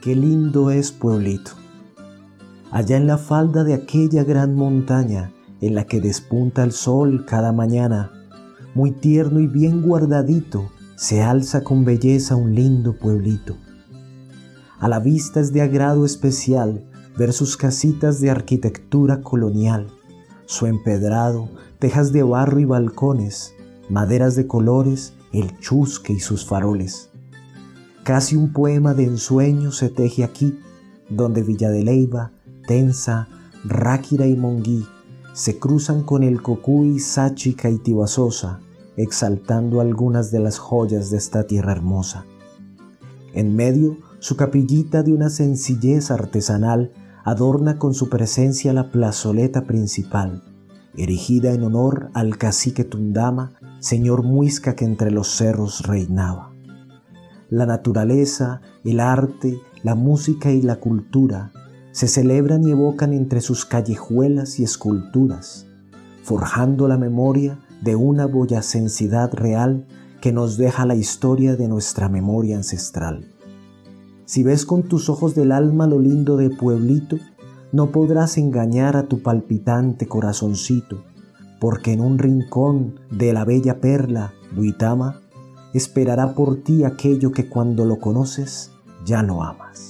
Qué lindo es pueblito. Allá en la falda de aquella gran montaña en la que despunta el sol cada mañana, muy tierno y bien guardadito, se alza con belleza un lindo pueblito. A la vista es de agrado especial ver sus casitas de arquitectura colonial, su empedrado, tejas de barro y balcones, maderas de colores, el chusque y sus faroles. Casi un poema de ensueño se teje aquí, donde Villa de Leiva, Tensa, Ráquira y Monguí se cruzan con el Cocuy, Sáchica y Tibasosa, exaltando algunas de las joyas de esta tierra hermosa. En medio, su capillita de una sencillez artesanal adorna con su presencia la plazoleta principal, erigida en honor al cacique Tundama, señor muisca que entre los cerros reinaba la naturaleza, el arte, la música y la cultura se celebran y evocan entre sus callejuelas y esculturas, forjando la memoria de una boyacensidad real que nos deja la historia de nuestra memoria ancestral. Si ves con tus ojos del alma lo lindo de pueblito, no podrás engañar a tu palpitante corazoncito, porque en un rincón de la bella perla, Duitama, esperará por ti aquello que cuando lo conoces ya no amas.